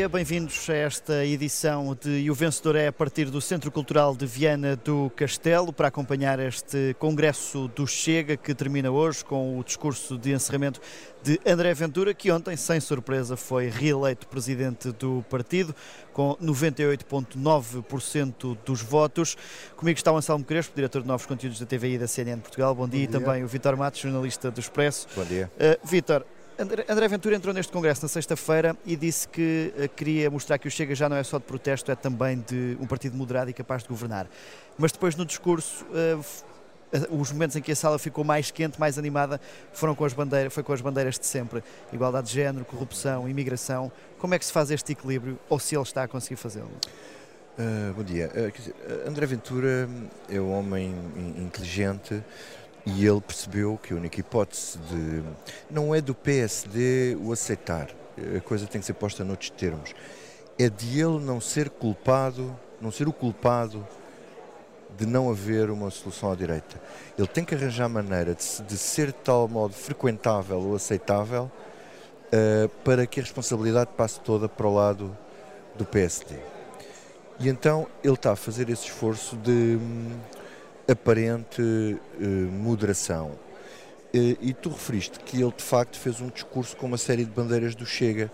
dia, bem-vindos a esta edição de E o Vencedor é a partir do Centro Cultural de Viana do Castelo para acompanhar este Congresso do Chega que termina hoje com o discurso de encerramento de André Ventura, que ontem, sem surpresa, foi reeleito presidente do partido com 98,9% dos votos. Comigo está o Anselmo Crespo, diretor de novos conteúdos da TVI e da CNN Portugal. Bom dia. Bom dia. E também o Vitor Matos, jornalista do Expresso. Bom dia. Uh, Vitor, André Ventura entrou neste congresso na sexta-feira e disse que eh, queria mostrar que o Chega já não é só de protesto, é também de um partido moderado e capaz de governar. Mas depois no discurso eh, os momentos em que a sala ficou mais quente, mais animada, foram com as bandeiras, foi com as bandeiras de sempre. Igualdade de género, corrupção, imigração. Como é que se faz este equilíbrio, ou se ele está a conseguir fazê-lo? Uh, bom dia. Uh, dizer, André Ventura é um homem inteligente, e ele percebeu que a única hipótese de. não é do PSD o aceitar, a coisa tem que ser posta noutros termos, é de ele não ser culpado, não ser o culpado de não haver uma solução à direita. Ele tem que arranjar maneira de, de ser de tal modo frequentável ou aceitável uh, para que a responsabilidade passe toda para o lado do PSD. E então ele está a fazer esse esforço de. Aparente eh, moderação. Eh, e tu referiste que ele de facto fez um discurso com uma série de bandeiras do Chega,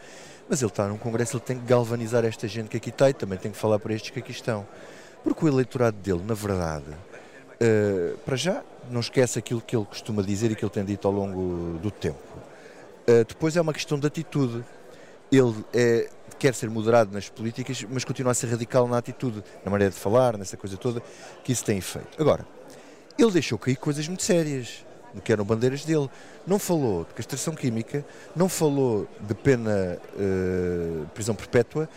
mas ele está num congresso, ele tem que galvanizar esta gente que aqui está e também tem que falar para estes que aqui estão. Porque o eleitorado dele, na verdade, uh, para já, não esquece aquilo que ele costuma dizer e que ele tem dito ao longo do tempo. Uh, depois é uma questão de atitude. Ele é, quer ser moderado nas políticas, mas continua a ser radical na atitude, na maneira de falar, nessa coisa toda, que isso tem efeito. Agora, ele deixou cair coisas muito sérias, que eram bandeiras dele. Não falou de castração química, não falou de pena uh, prisão perpétua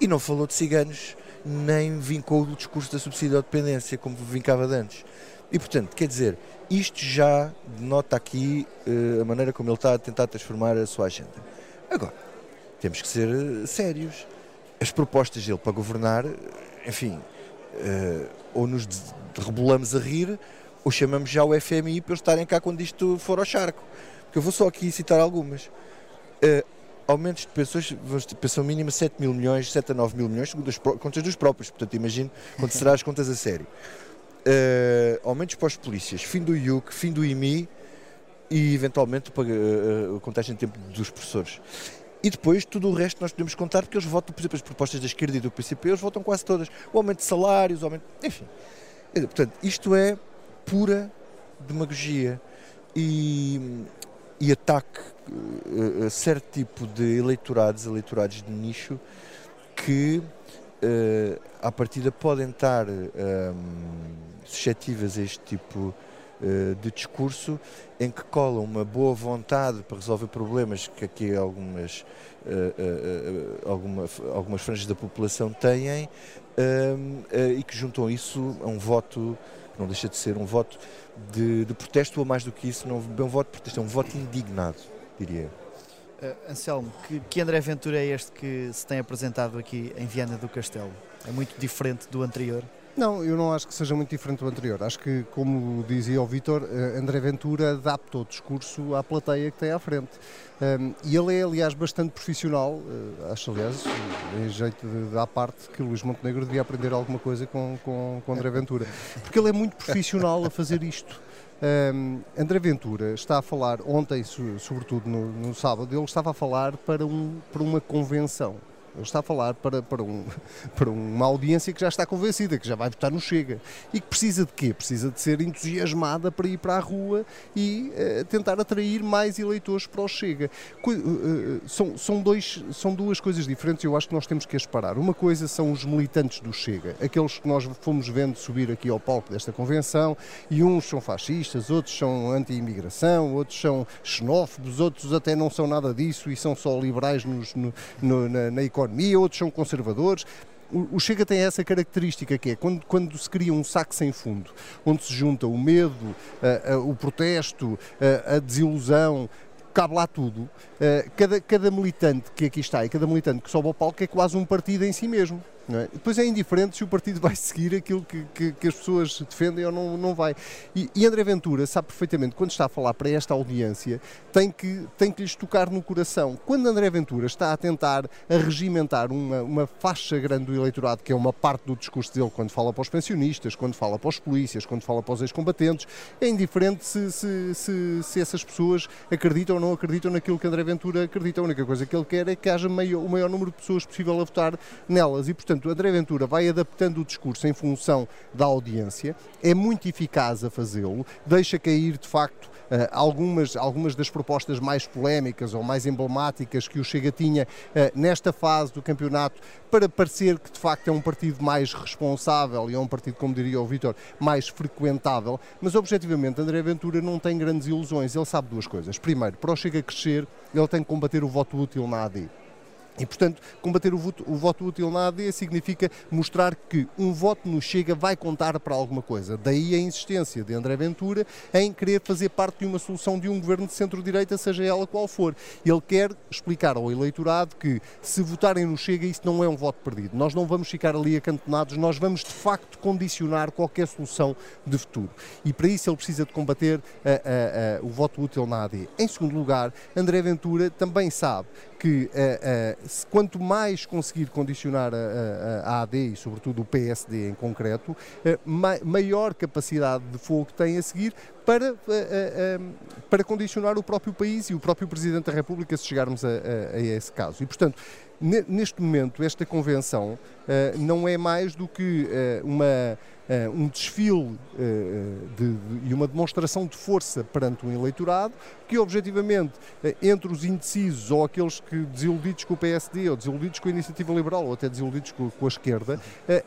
e não falou de ciganos, nem vincou o discurso da subsídio à dependência, como vincava de antes. E, portanto, quer dizer, isto já denota aqui uh, a maneira como ele está a tentar transformar a sua agenda. Agora, temos que ser eh, sérios. As propostas dele para governar, enfim, uh, ou nos rebolamos a rir, ou chamamos já o FMI para eles estarem cá quando isto for ao charco. Porque eu vou só aqui citar algumas. Uh, aumentos de pensões, pensão mínima 7 mil milhões, 7 a 9 mil milhões, segundo as contas dos próprios, portanto imagino quando será as contas a sério. Uh, aumentos para os polícias, fim do IUC, fim do IMI e eventualmente a contagem de tempo dos professores. E depois tudo o resto nós podemos contar, porque eles votam, por exemplo, as propostas da esquerda e do PCP, eles votam quase todas. O aumento de salários, o aumento. Enfim. Portanto, isto é pura demagogia e, e ataque a, a certo tipo de eleitorados, eleitorados de nicho, que uh, à partida podem estar um, suscetíveis a este tipo de eh, de discurso em que cola uma boa vontade para resolver problemas que aqui algumas, uh, uh, alguma, algumas franjas da população têm e que juntam isso a um voto não deixa de ser um voto de, de protesto ou mais do que isso, não é um voto de protesto, é um voto indignado, diria. Uh, Anselmo, que, que André Ventura é este que se tem apresentado aqui em Viana do Castelo? É muito diferente do anterior? Não, eu não acho que seja muito diferente do anterior. Acho que, como dizia o Vítor, eh, André Ventura adapta o discurso à plateia que tem à frente. Um, e ele é, aliás, bastante profissional. Uh, acho, aliás, em jeito de à parte, que o Luís Montenegro devia aprender alguma coisa com, com, com André Ventura. Porque ele é muito profissional a fazer isto. Um, André Ventura está a falar, ontem, sobretudo no, no sábado, ele estava a falar para, um, para uma convenção. Está a falar para, para, um, para uma audiência que já está convencida, que já vai votar no Chega. E que precisa de quê? Precisa de ser entusiasmada para ir para a rua e uh, tentar atrair mais eleitores para o Chega. Co uh, são, são, dois, são duas coisas diferentes eu acho que nós temos que as parar. Uma coisa são os militantes do Chega, aqueles que nós fomos vendo subir aqui ao palco desta convenção, e uns são fascistas, outros são anti-imigração, outros são xenófobos, outros até não são nada disso e são só liberais nos, no, no, na, na economia economia, outros são conservadores. O Chega tem essa característica que é quando, quando se cria um saco sem fundo, onde se junta o medo, o protesto, uh, a desilusão, cabe lá tudo. Cada, cada militante que aqui está e cada militante que sobe ao palco é quase um partido em si mesmo. É? Depois é indiferente se o partido vai seguir aquilo que, que, que as pessoas defendem ou não, não vai. E, e, André Ventura sabe perfeitamente, quando está a falar para esta audiência, tem que, tem que lhes tocar no coração. Quando André Ventura está a tentar a regimentar uma, uma faixa grande do eleitorado, que é uma parte do discurso dele, quando fala para os pensionistas, quando fala para os polícias, quando fala para os ex-combatentes, é indiferente se, se, se, se, essas pessoas acreditam ou não acreditam naquilo que André Ventura acredita. A única coisa que ele quer é que haja maior, o maior número de pessoas possível a votar nelas. E, portanto, Portanto, André Ventura vai adaptando o discurso em função da audiência, é muito eficaz a fazê-lo, deixa cair de facto Uh, algumas, algumas das propostas mais polémicas ou mais emblemáticas que o Chega tinha uh, nesta fase do campeonato para parecer que de facto é um partido mais responsável e é um partido, como diria o Vítor, mais frequentável, mas objetivamente André Ventura não tem grandes ilusões, ele sabe duas coisas. Primeiro, para o Chega crescer, ele tem que combater o voto útil na AD. E, portanto, combater o voto, o voto, útil na AD significa mostrar que um voto no Chega vai contar para alguma coisa. Daí a insistência de André Ventura em querer fazer parte de uma solução de um governo de centro-direita, seja ela qual for. Ele quer explicar ao eleitorado que, se votarem no Chega, isso não é um voto perdido. Nós não vamos ficar ali acantonados, nós vamos de facto condicionar qualquer solução de futuro. E para isso ele precisa de combater a, a, a, o voto útil na AD. Em segundo lugar, André Ventura também sabe que se quanto mais conseguir condicionar a, a, a, AD e, sobretudo, o PSD em concreto, eh, maior capacidade de fogo tem a seguir para, eh, eh, para condicionar o próprio país e o próprio Presidente da República, se chegarmos a, a esse caso. E, portanto, neste momento, esta convenção não é mais do que uma uh, um desfile de, de, e uma demonstração de força perante um eleitorado que, objetivamente, entre os indecisos ou aqueles que desiludidos com o PSD ou desiludidos com a Iniciativa Liberal ou até desiludidos com, com a esquerda,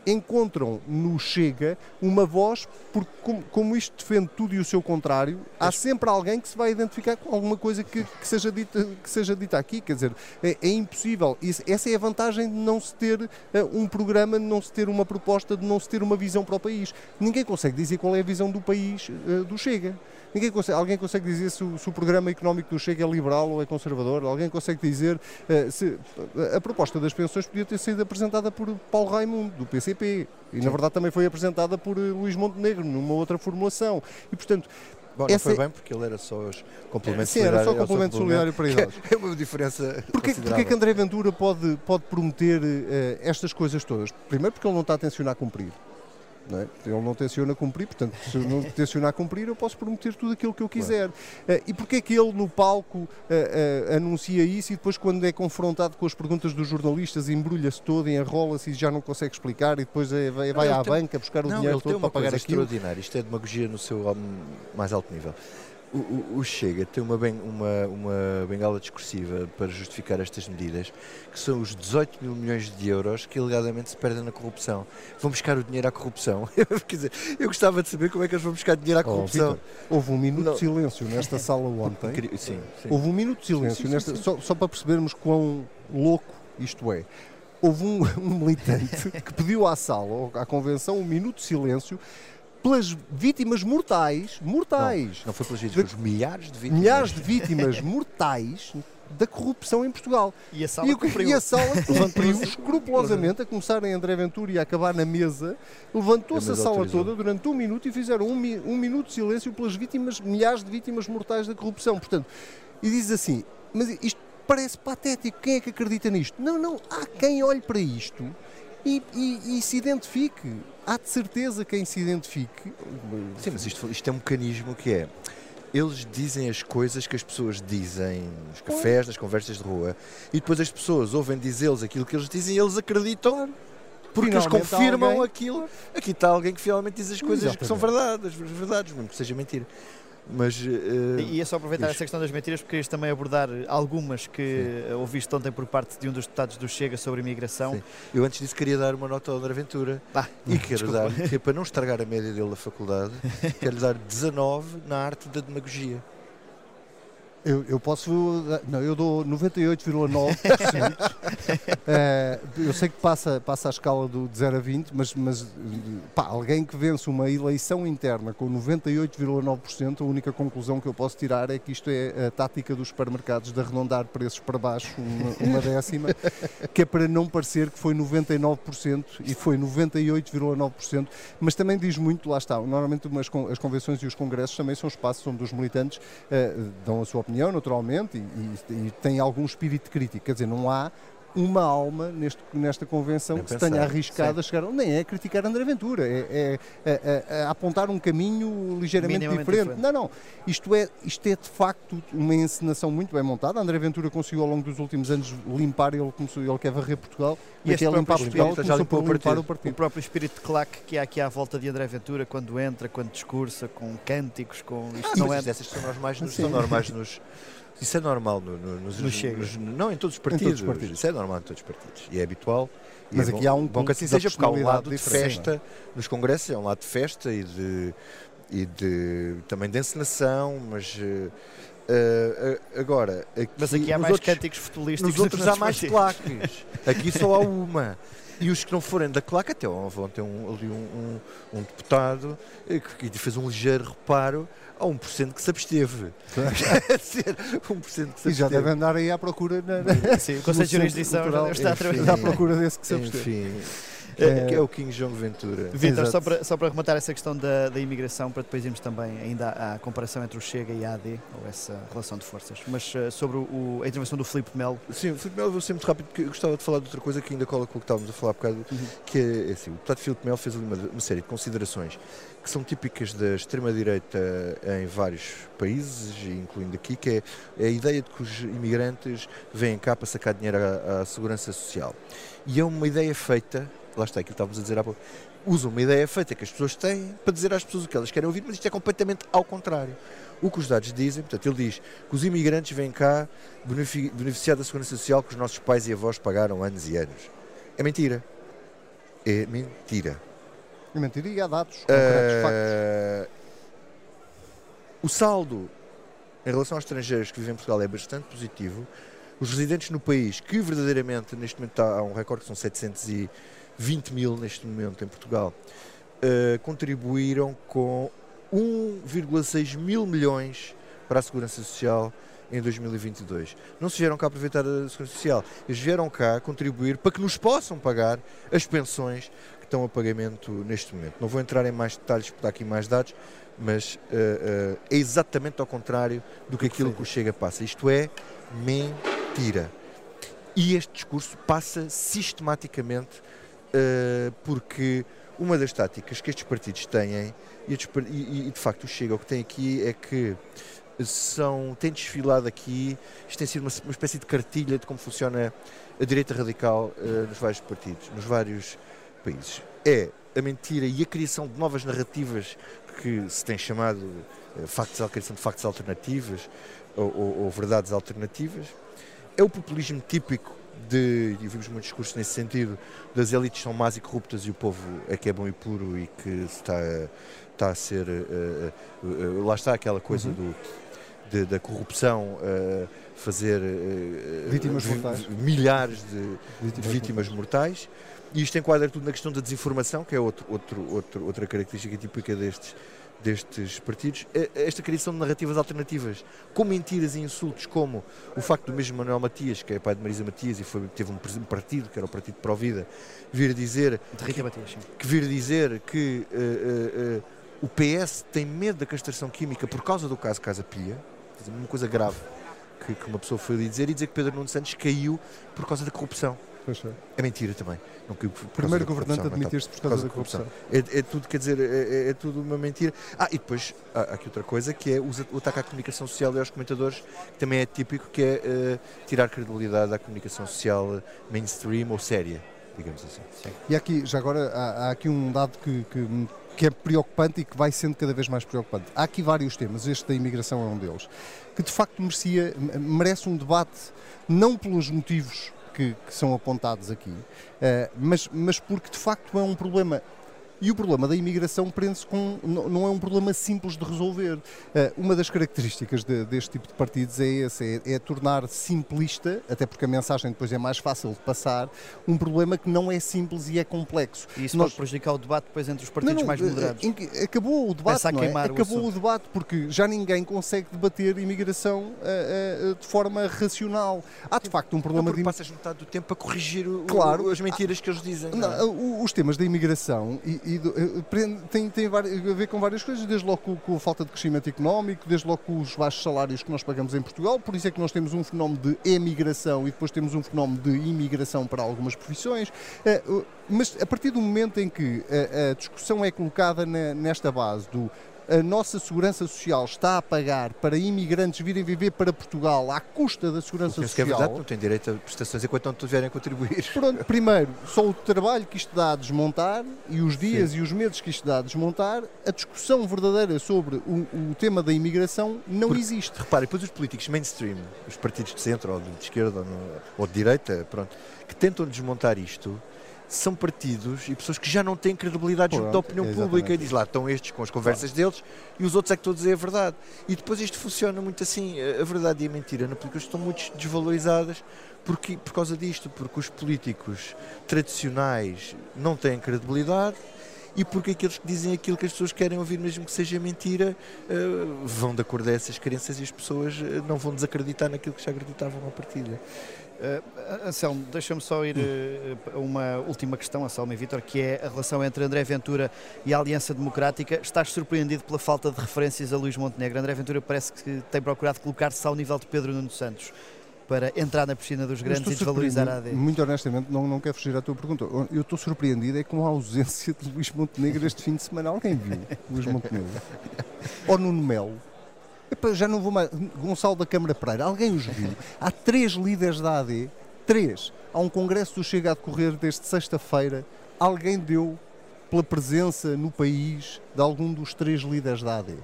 encontram no Chega uma voz, porque como, como, isto defende tudo e o seu contrário, há sempre alguém que se vai identificar com alguma coisa que, que seja, dita, que seja dita aqui. Quer dizer, é, é impossível. Isso, essa é a vantagem de não se ter um programa, de não se ter uma proposta, de não se ter uma visão para o país. Ninguém consegue dizer qual é a visão do país uh, do Chega. Ninguém consegue, alguém consegue dizer se o, se o, programa económico do Chega é liberal ou é conservador? Alguém consegue dizer uh, se a proposta das pensões podia ter sido apresentada por Paulo Raimundo, do PCP, e na verdade também foi apresentada por Luís Montenegro, numa outra formulação. E portanto, Bom, não foi bem porque ele era só os complementos Sim, era só complemento solidário para idosos. É uma diferença Porquê, porquê que André Ventura pode, pode prometer uh, estas coisas todas? Primeiro porque ele não está a tensionar cumprir. Não é? Ele não tenciona cumprir, portanto, se eu não tencionar cumprir, eu posso prometer tudo aquilo que eu quiser. Claro. Uh, e porquê é que ele no palco uh, uh, anuncia isso e depois, quando é confrontado com as perguntas dos jornalistas, embrulha-se todo, enrola-se e já não consegue explicar e depois é, vai, vai à tem... banca buscar o não, dinheiro todo para pagar aquilo? extraordinário. Isto é demagogia no seu mais alto nível. O, o, Chega tem uma, ben, uma, uma bengala discursiva para justificar estas medidas, que são os 18 mil milhões de euros que alegadamente se perdem na corrupção. Vão buscar o dinheiro à corrupção. Quer dizer, eu gostava de saber como é que eles vão buscar dinheiro à oh, corrupção. Oh, houve um minuto Não. de silêncio nesta sala ontem. Sim, sim. Houve um minuto de silêncio, sim, sim, nesta, só, só para percebermos quão louco isto é houve um, um, militante que pediu à sala, à convenção, um minuto de silêncio pelas vítimas mortais, mortais. Não, não foi pelas vítimas, de, milhares de vítimas. Milhares de vítimas mortais da corrupção em Portugal. E a sala e, cumpriu. E a sala cumpriu escrupulosamente, a começar em André Ventura e a acabar na mesa, levantou-se a sala toda durante um minuto e fizeram um, um minuto de silêncio pelas vítimas, milhares de vítimas mortais da corrupção. Portanto, e diz assim, mas isto parece patético, quem é que acredita nisto? Não, não, há quem olhe para isto e, e, e se identifique há de certeza quem se identifique. Sim, mas isto, isto é um mecanismo que é. Eles dizem as coisas que as pessoas dizem nos cafés, nas conversas de rua, e depois as pessoas ouvem dizê-los aquilo que eles dizem e eles acreditam. Porque eles confirmam alguém... aquilo. Aqui está alguém que finalmente diz as coisas Exatamente. que são verdades, verdades, mesmo que seja mentira. Mas, uh, e é só aproveitar essa questão das mentiras porque queres também abordar algumas que Sim. ouviste ontem por parte de um dos deputados do Chega sobre imigração. Sim. Eu antes disso queria dar uma nota ao André Ventura ah, e quero desculpa. dar, que é para não estragar a média dele da faculdade, quero dar 19 na arte da demagogia. Eu, eu posso. Não, eu dou 98,9%. uh, eu sei que passa, passa a escala do, de 0 a 20, mas, mas pá, alguém que vence uma eleição interna com 98,9%, a única conclusão que eu posso tirar é que isto é a tática dos supermercados de arredondar preços para baixo, uma, uma décima, que é para não parecer que foi 99% e foi 98,9%, mas também diz muito, lá está, normalmente umas, as convenções e os congressos também são espaços onde os militantes uh, dão a sua opinião opinião, naturalmente, e, e, e tem algum espírito crítico. Quer dizer, não há uma alma neste, nesta convenção nem que pensar, se tenha arriscado sim. a chegar. Nem é criticar André Ventura, é, é, é, é apontar um caminho ligeiramente diferente. diferente. Não, não. Isto é, isto é de facto uma encenação muito bem montada. André Ventura conseguiu ao longo dos últimos anos limpar, ele, começou, ele quer varrer Portugal. E este limpar Portugal já limpou por limpar o partido. O próprio espírito de claque que há aqui à volta de André Ventura, quando entra, quando discursa, com cânticos, com isto ah, não é. Essas são normais, nos, são normais nos isso é normal no, no, nos, no nos, não em todos os partidos. Todos os partidos. Isso é normal em todos os partidos. E é habitual. E Mas é aqui bom, há um bom que assim seja, porque há um lado de festa nos congressos, é um lado de festa e de, e de também de encenação, mas uh, uh, agora. Aqui, mas aqui há mais outros, cânticos futebolísticos. Nos outros há mais plaques. aqui só há uma. E os que não forem da claque, até ontem um, ali um, um, um deputado eh, que, que fez um ligeiro reparo a 1% que se absteve. a ser 1% que se absteve. E já deve andar aí à procura. Na, na, Sim, o Conselho de Jurisdição já está enfim, à procura desse que se absteve. Enfim. É, que é o King João Ventura. Vitor, só para, só para rematar essa questão da, da imigração, para depois irmos também ainda à, à, comparação entre o Chega e a AD, ou essa relação de forças. Mas uh, sobre o, a intervenção do Filipe Melo. Sim, o Filipe Melo, vou ser muito rápido, porque eu gostava de falar de outra coisa que ainda cola com o que estávamos a falar há bocado, uhum. que é, é assim, o deputado Filipe Melo fez ali uma, uma série de considerações que são típicas da extrema-direita em vários países, incluindo aqui, que é, é a ideia de que os imigrantes vêm cá para sacar dinheiro à, à segurança social. E é uma ideia feita lá está aquilo que estávamos a dizer há pouco, usam uma ideia feita que as pessoas têm para dizer às pessoas o que elas querem ouvir, mas isto é completamente ao contrário. O que os dados dizem, portanto, ele diz que os imigrantes vêm cá beneficiar da segurança social que os nossos pais e avós pagaram anos e anos. É mentira. É mentira. É mentira e há dados, uh, factos. O saldo em relação aos estrangeiros que vivem em Portugal é bastante positivo. Os residentes no país, que verdadeiramente neste momento a um recorde que são 700 e 20 mil neste momento em Portugal, uh, contribuíram com 1,6 mil milhões para a Segurança Social em 2022. Não se vieram cá aproveitar a Segurança Social, eles vieram cá contribuir para que nos possam pagar as pensões que estão a pagamento neste momento. Não vou entrar em mais detalhes porque está aqui mais dados, mas uh, uh, é exatamente ao contrário do que aquilo que o Chega passa. Isto é mentira. E este discurso passa sistematicamente uh, porque uma das táticas que estes partidos têm, e, e, de facto chega, o que tem aqui é que são, tem desfilado aqui, isto tem sido uma, uma espécie de cartilha de como funciona a direita radical uh, nos vários partidos, nos vários países. É a mentira e a criação de novas narrativas que se tem chamado uh, factos, a criação de factos alternativos ou, ou, ou verdades alternativas. É o populismo típico de, e vimos muitos discursos nesse sentido, das elites são más e corruptas e o povo é que é bom e puro e que está, está a ser. Uh, uh, lá está aquela coisa uhum. do, de, da corrupção uh, fazer vítimas mortais. milhares de vítimas, de vítimas mortais. E isto enquadra tudo na questão da desinformação, que é outro, outro, outro, outra característica típica destes, destes partidos, é esta criação de narrativas alternativas, com mentiras e insultos, como o facto do mesmo Manuel Matias, que é pai de Marisa Matias e foi, teve um partido, que era o Partido Pro Vida, vir dizer de Rita Matias, que vir dizer que uh, uh, uh, o PS tem medo da castração química por causa do caso Casa Pia, uma coisa grave que, que uma pessoa foi lhe dizer, e dizer que Pedro Nuno Santos caiu por causa da corrupção. É. é mentira também. Não, que, Primeiro governante a admitir-se por causa, da corrupção. É, é, tudo, quer dizer, é, é, é, tudo uma mentira. Ah, e depois há aqui outra coisa que é o, o ataque à comunicação social e aos comentadores, que também é típico, que é uh, tirar credibilidade à comunicação social mainstream ou séria, digamos assim. Sim. E aqui, já agora, há, há aqui um dado que, que que é preocupante e que vai sendo cada vez mais preocupante. Há aqui vários temas, este da imigração é um deles, que de facto merecia, merece um debate, não pelos motivos que, que são apontados aqui, uh, mas, mas porque de facto é um problema E o problema da imigração prende-se com. não é um problema simples de resolver. uma das características de, deste tipo de partidos é esse, é, é tornar simplista, até porque a mensagem depois é mais fácil de passar, um problema que não é simples e é complexo. E isso Nós... pode prejudicar o debate depois entre os partidos não, não, mais moderados. Acabou o debate, não é? Acabou o, o, debate, porque já ninguém consegue debater imigração uh, uh, de forma racional. Há de facto um problema não, de. passas metade do tempo a corrigir o, claro, as mentiras que eles dizem. Não, é? os temas da imigração e, e do, têm, têm a ver com várias coisas, desde logo com, a falta de crescimento económico, desde logo com os baixos salários que nós pagamos em Portugal, por isso é que nós temos um fenómeno de emigração e depois temos um fenómeno de imigração para algumas profissões. Mas a partir do momento em que a, a discussão é colocada na, nesta base do a nossa segurança social está a pagar para imigrantes virem viver para Portugal à custa da segurança social. Que é verdade, não têm direito a prestações enquanto não tiverem a contribuir. Pronto, primeiro, só o trabalho que isto dá a desmontar e os dias Sim. e os meses que isto dá a desmontar, a discussão verdadeira sobre o, o tema da imigração não Porque, existe. Repare, depois os políticos mainstream, os partidos de centro ou de esquerda ou, no, ou de direita, pronto, que tentam desmontar isto são partidos e pessoas que já não têm credibilidade junto da opinião exatamente. pública. E diz lá, estão estes com as conversas deles e os outros é que estão a dizer a verdade. E depois isto funciona muito assim, a verdade e a mentira na política estão muito desvalorizadas porque, por causa disto, porque os políticos tradicionais não têm credibilidade e porque aqueles que dizem aquilo que as pessoas querem ouvir, mesmo que seja mentira, uh, vão de acordo a essas crenças e as pessoas uh, não vão desacreditar naquilo que já acreditavam à partida. Uh, Anselmo, deixa-me só ir uh, a uma última questão, Anselmo e Vitor, que é a relação entre André Ventura e a Aliança Democrática. Estás surpreendido pela falta de referências a Luís Montenegro? André Ventura parece que tem procurado colocar-se ao nível de Pedro Nuno Santos para entrar na piscina dos grandes e desvalorizar a AD. Muito honestamente, não, não quero fugir à tua pergunta. Eu estou surpreendido é com a ausência de Luís Montenegro este fim de semana. Alguém viu Luís Montenegro? Ou Nuno Melo? Epa, já não vou mais. Gonçalo da Câmara Pereira, alguém os viu? Há três líderes da AD, três. Há um congresso do Chega a decorrer desde sexta-feira. Alguém deu pela presença no país de algum dos três líderes da AD.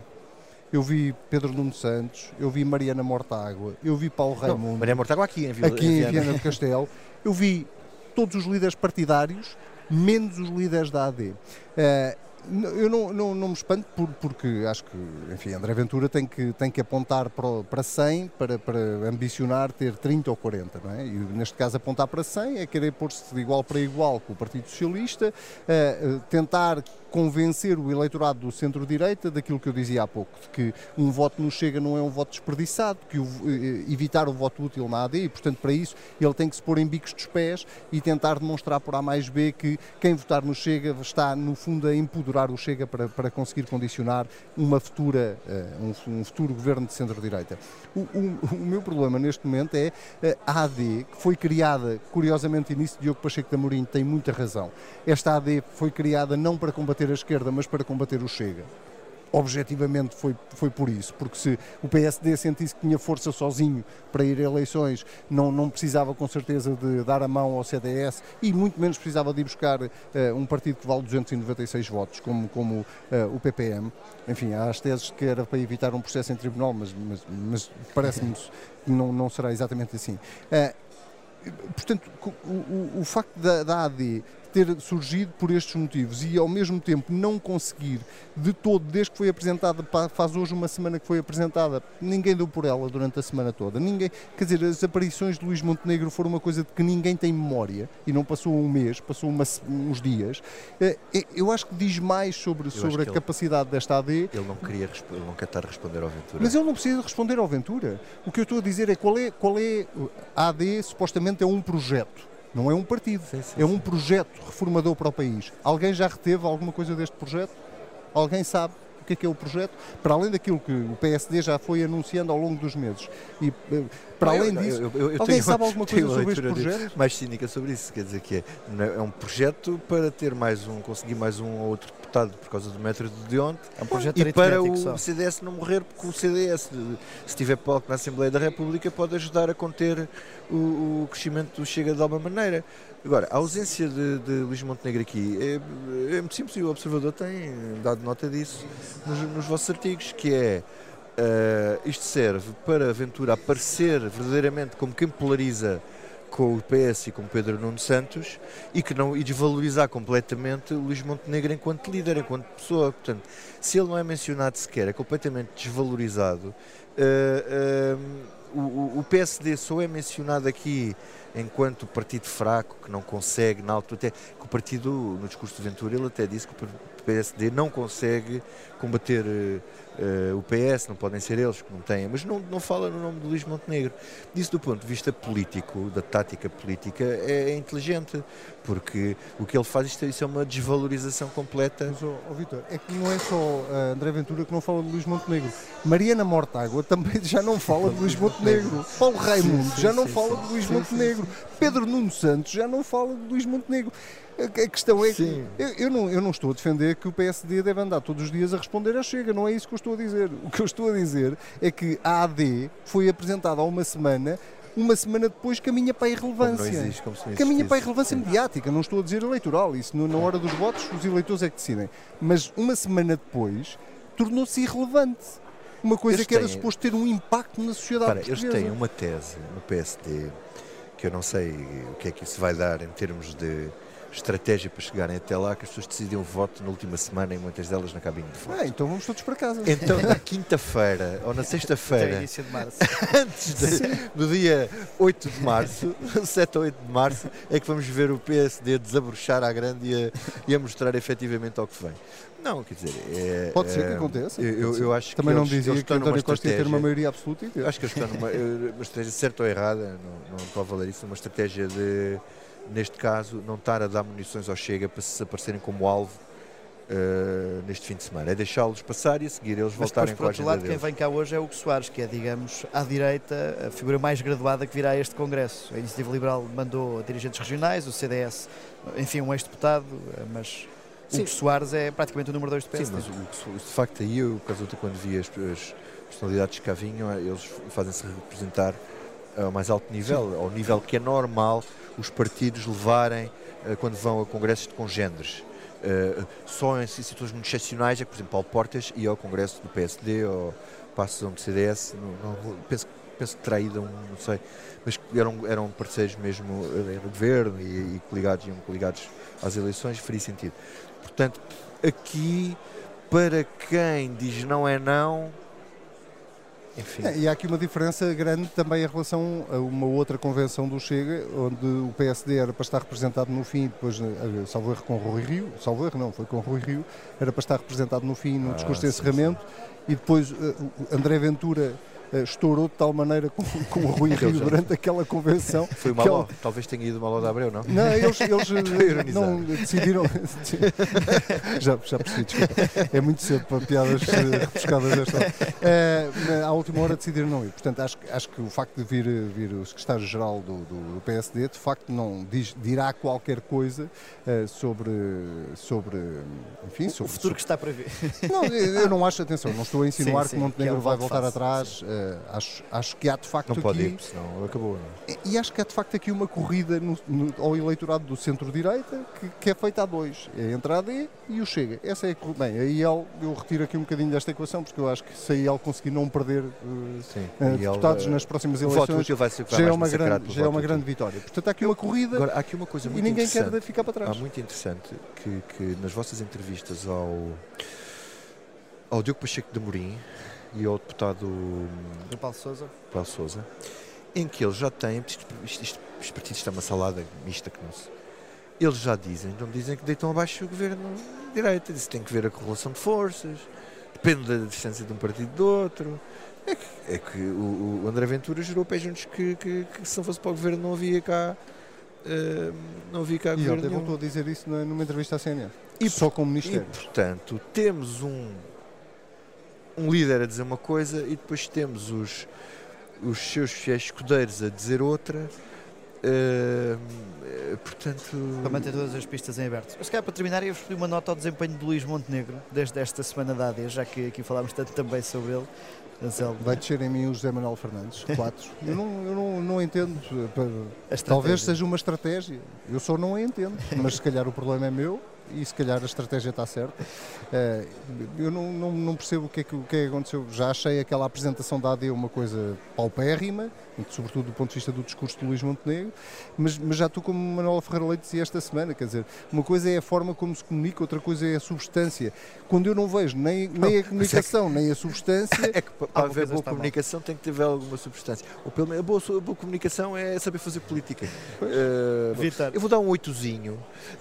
Eu vi Pedro Nuno Santos, eu vi Mariana Mortágua, eu vi Paulo Raimundo. Não, Mariana Mortágua aqui em, Vila, aqui em Viana. Viana do Castelo. Eu vi todos os líderes partidários, menos os líderes da AD. Uh, eh, eu não, não, não me espanto por, porque acho que, enfim, André Ventura tem que, tem que apontar para, para 100 para, para ambicionar ter 30 ou 40, não é? E neste caso apontar para 100 é querer pôr-se de igual para igual com o Partido Socialista, uh, tentar convencer o eleitorado do centro-direita daquilo que eu dizia há pouco, de que um voto no Chega não é um voto desperdiçado, que o, eh, evitar o voto útil na AD e, portanto, para isso ele tem que se pôr em bicos dos pés e tentar demonstrar por A mais B que quem votar no Chega está, no fundo, a empoderar o Chega para, para conseguir condicionar uma futura, uh, um, um, futuro governo de centro-direita. O, o, o, meu problema neste momento é eh, a AD, que foi criada, curiosamente, início Diogo Pacheco da Mourinho tem muita razão. Esta AD foi criada não para combater a esquerda, mas para combater o Chega. Objetivamente foi, foi por isso, porque se o PSD sentisse que tinha força sozinho para ir a eleições, não, não precisava com certeza de dar a mão ao CDS e muito menos precisava de ir buscar uh, um partido que vale 296 votos, como, como uh, o PPM. Enfim, há as teses que era para evitar um processo em tribunal, mas, mas, mas parece-me que não, não será exatamente assim. Uh, portanto, o, o, o facto da, da AD ter surgido por estes motivos e ao mesmo tempo não conseguir de todo, desde que foi apresentada, faz hoje uma semana que foi apresentada, ninguém deu por ela durante a semana toda. Ninguém, quer dizer, as aparições de Luís Montenegro foram uma coisa de que ninguém tem memória e não passou um mês, passou uma, uns dias. Eh, eh, eu acho que diz mais sobre, sobre a ele, capacidade desta AD. Ele não queria ele não quer estar a responder ao Ventura. Mas ele não precisa responder ao Ventura. O que eu estou a dizer é qual é, qual é a AD supostamente é um projeto não é um partido, sim, sim, é um projeto reformador para o país. Alguém já reteve alguma coisa deste projeto? Alguém sabe o que é que é o projeto? Para além daquilo que o PSD já foi anunciando ao longo dos meses. E eh, para além disso, eu, eu, eu alguém sabe alguma coisa sobre este projeto? Mais cínica sobre isso, quer dizer que é, é um projeto para ter mais um, conseguir mais um ou outro deputado por causa do metro de ontem é um projeto e para o só. CDS não morrer, porque o CDS, se tiver palco na Assembleia da República, pode ajudar a conter o, o crescimento do Chega de alguma maneira. Agora, a ausência de, de Luís Montenegro aqui é, é muito simples e o Observador tem dado nota disso nos, nos vossos artigos, que é Uh, isto serve para Ventura aparecer verdadeiramente como quem polariza com o PS e com Pedro Nuno Santos e que não e desvalorizar completamente o Luís Montenegro enquanto líder, enquanto pessoa. Portanto, se ele não é mencionado sequer, é completamente desvalorizado. Uh, o, o, PSD só é mencionado aqui enquanto partido fraco que não consegue, na altura, até que o partido, no discurso de Ventura, ele até disse que o PSD não consegue combater uh, o PS, não podem ser eles que não têm, mas não, não fala no nome de Luís Montenegro. Isso do ponto de vista político, da tática política, é, é inteligente, porque o que ele faz, isto, isso é uma desvalorização completa. Mas, oh, oh Vitor, é que não é só uh, André Ventura que não fala de Luís Montenegro. Mariana Mortágua também já não fala de Luís Montenegro. Paulo Raimundo sim, sim, já não sim, fala de Luís Montenegro. Pedro Nuno Santos já não fala de Luís Montenegro. A questão é que eu, eu, não, eu não estou a defender que o PSD deve andar todos os dias a responder à Chega, não é isso que eu estou a dizer. O que eu estou a dizer é que a AD foi apresentada há uma semana uma semana depois caminha para a irrelevância. Como existe, como caminha para a irrelevância Sim. mediática, não estou a dizer eleitoral. Isso na hora dos votos os eleitores é que decidem. Mas uma semana depois tornou-se irrelevante. Uma coisa eles que era têm... suposto ter um impacto na sociedade Para, portuguesa. Eles têm uma tese no PSD que eu não sei o que é que isso vai dar em termos de estratégia para chegarem até lá que as pessoas decidem o voto na última semana e muitas delas na cabine de voto. Ah, então vamos todos para casa. Então na quinta-feira ou na sexta-feira, antes de, do dia 8 de março, 7 ou 8 de março, é que vamos ver o PSD desabrochar à grande e a, e a mostrar efetivamente ao que vem. Não, quer dizer. É, Pode ser que é, aconteça. Eu, eu, acho Também que não eles, dizia eles que António Costa ia ter uma maioria absoluta. Eu acho que eles estão numa uma estratégia certa ou errada, não, não estou a valer isso, uma estratégia de neste caso, não estar a dar munições ao Chega para se aparecerem como alvo uh, neste fim de semana. É deixá-los passar e a seguir eles Mas voltarem depois, por outro lado, quem vem cá hoje é o Soares, que é, digamos, à direita, a figura mais graduada que virá a este Congresso. A Iniciativa Liberal mandou dirigentes regionais, o CDS, enfim, um ex-deputado, eh, mas Sim. o Soares é praticamente o número 2 do PSD. Sim, mas o, de facto aí, eu, quando vi as, as personalidades que cá vinham, eles fazem-se representar ao mais alto nível, Sim. ao nível que é normal os partidos levarem uh, quando vão a congressos de congêneres. Uh, só em situações muito excepcionais é que, por exemplo, Paulo Portas ia ao congresso do PSD ou Passos do CDS, não, não, penso, penso que um, não sei, mas eram, eram parceiros mesmo uh, do governo e, e coligados, iam coligados às eleições, faria sentido. Portanto, aqui, para quem diz não é não, é, e há aqui uma diferença grande também em relação a uma outra convenção do Chega, onde o PSD era para estar representado no fim, depois, eh, salvo erro com Rui Rio, salvo erro não, foi com Rui Rio, era para estar representado no fim no ah, discurso de encerramento, sim, sim. e depois uh, André Ventura estourou de tal maneira com, com o Rui Rio durante aquela convenção. Foi uma ela... talvez tenha ido mal ao da Abreu, não? Não, eles, eles não decidiram. já, já percebi, desculpa. É muito cedo para piadas refrescadas desta hora. Uh, à última hora decidiram não ir. Portanto, acho, acho que o facto de vir, vir o secretário-geral do, do, do, PSD, de facto, não diz, dirá qualquer coisa uh, sobre, sobre. Enfim, sobre. O futuro que está para ver. Não, eu não acho, atenção, não estou a insinuar sim, sim, que Montenegro que é vai voltar atrás. Acho, acho que há de facto não aqui... pode ir, senão acabou. É? E acho que há de facto aqui uma corrida no, no, ao eleitorado do centro-direita que, que, é feita a dois. É a entrada e, e o Chega. Essa é a Bem, a IEL, eu retiro aqui um bocadinho desta equação porque eu acho que se a IEL conseguir não perder uh, uh, deputados nas próximas eleições vai ser, vai já, é uma grande, já é uma grande vitória. Portanto, há aqui uma corrida Agora, há aqui uma coisa muito e ninguém quer ficar para trás. Há muito interessante que, que nas vossas entrevistas ao ao Diogo Pacheco de Amorim e ao deputado do Paulo Souza. Paulo Souza, em que eles já têm, isto, isto, isto, os partidos estão uma salada mista que não se. Eles já dizem, não dizem que deitam abaixo o governo de direita, isso tem que ver a correlação de forças, depende da distância de um partido do outro. É que, é que o, o, André Ventura gerou pé juntos que, que, que, se não fosse para o governo não havia cá. Uh, não havia cá e governo. ele voltou a dizer isso numa entrevista à CNN. E, só como ministério. E, portanto, temos um um líder a dizer uma coisa e depois temos os, os seus fiéis escudeiros a dizer outra. Uh, portanto... Para manter todas as pistas em aberto. Mas, calhar, para terminar, eu escolhi uma nota ao desempenho de Luís Montenegro, desde esta semana da AD, já que aqui falámos tanto também sobre ele. Anselmo. Vai descer em mim o José Manuel Fernandes, 4. eu não, eu não, não entendo. Talvez seja uma estratégia. Eu só não a entendo. Mas se calhar o problema é meu e se calhar a estratégia está certa. Uh, eu não, não, não, percebo o que, é que, o que é que aconteceu. Já achei aquela apresentação da AD uma coisa paupérrima, sobretudo do ponto de vista do discurso de Luís Montenegro, mas, mas já estou como Manuela Ferreira Leite dizia esta semana, quer dizer, uma coisa é a forma como se comunica, outra coisa é a substância. Quando eu não vejo nem, nem a é comunicação, nem a substância... É que para haver boa comunicação mal. tem que ter alguma substância. Ou pelo menos a boa, a boa comunicação é saber fazer política. Uh, eu vou dar um oitozinho.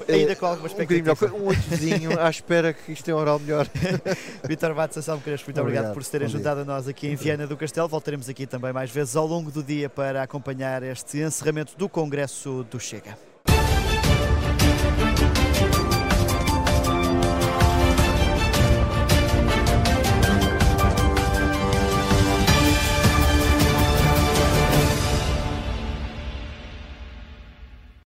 Ainda uh, com alguma expectativa. Um, um oitozinho à espera que isto tenha oral melhor. Vitor Bates, Anselmo Crespo, muito obrigado, obrigado por se terem juntado a nós aqui em Viana do Castelo. Voltaremos aqui também mais vezes ao longo do dia para acompanhar este encerramento do Congresso do Chega.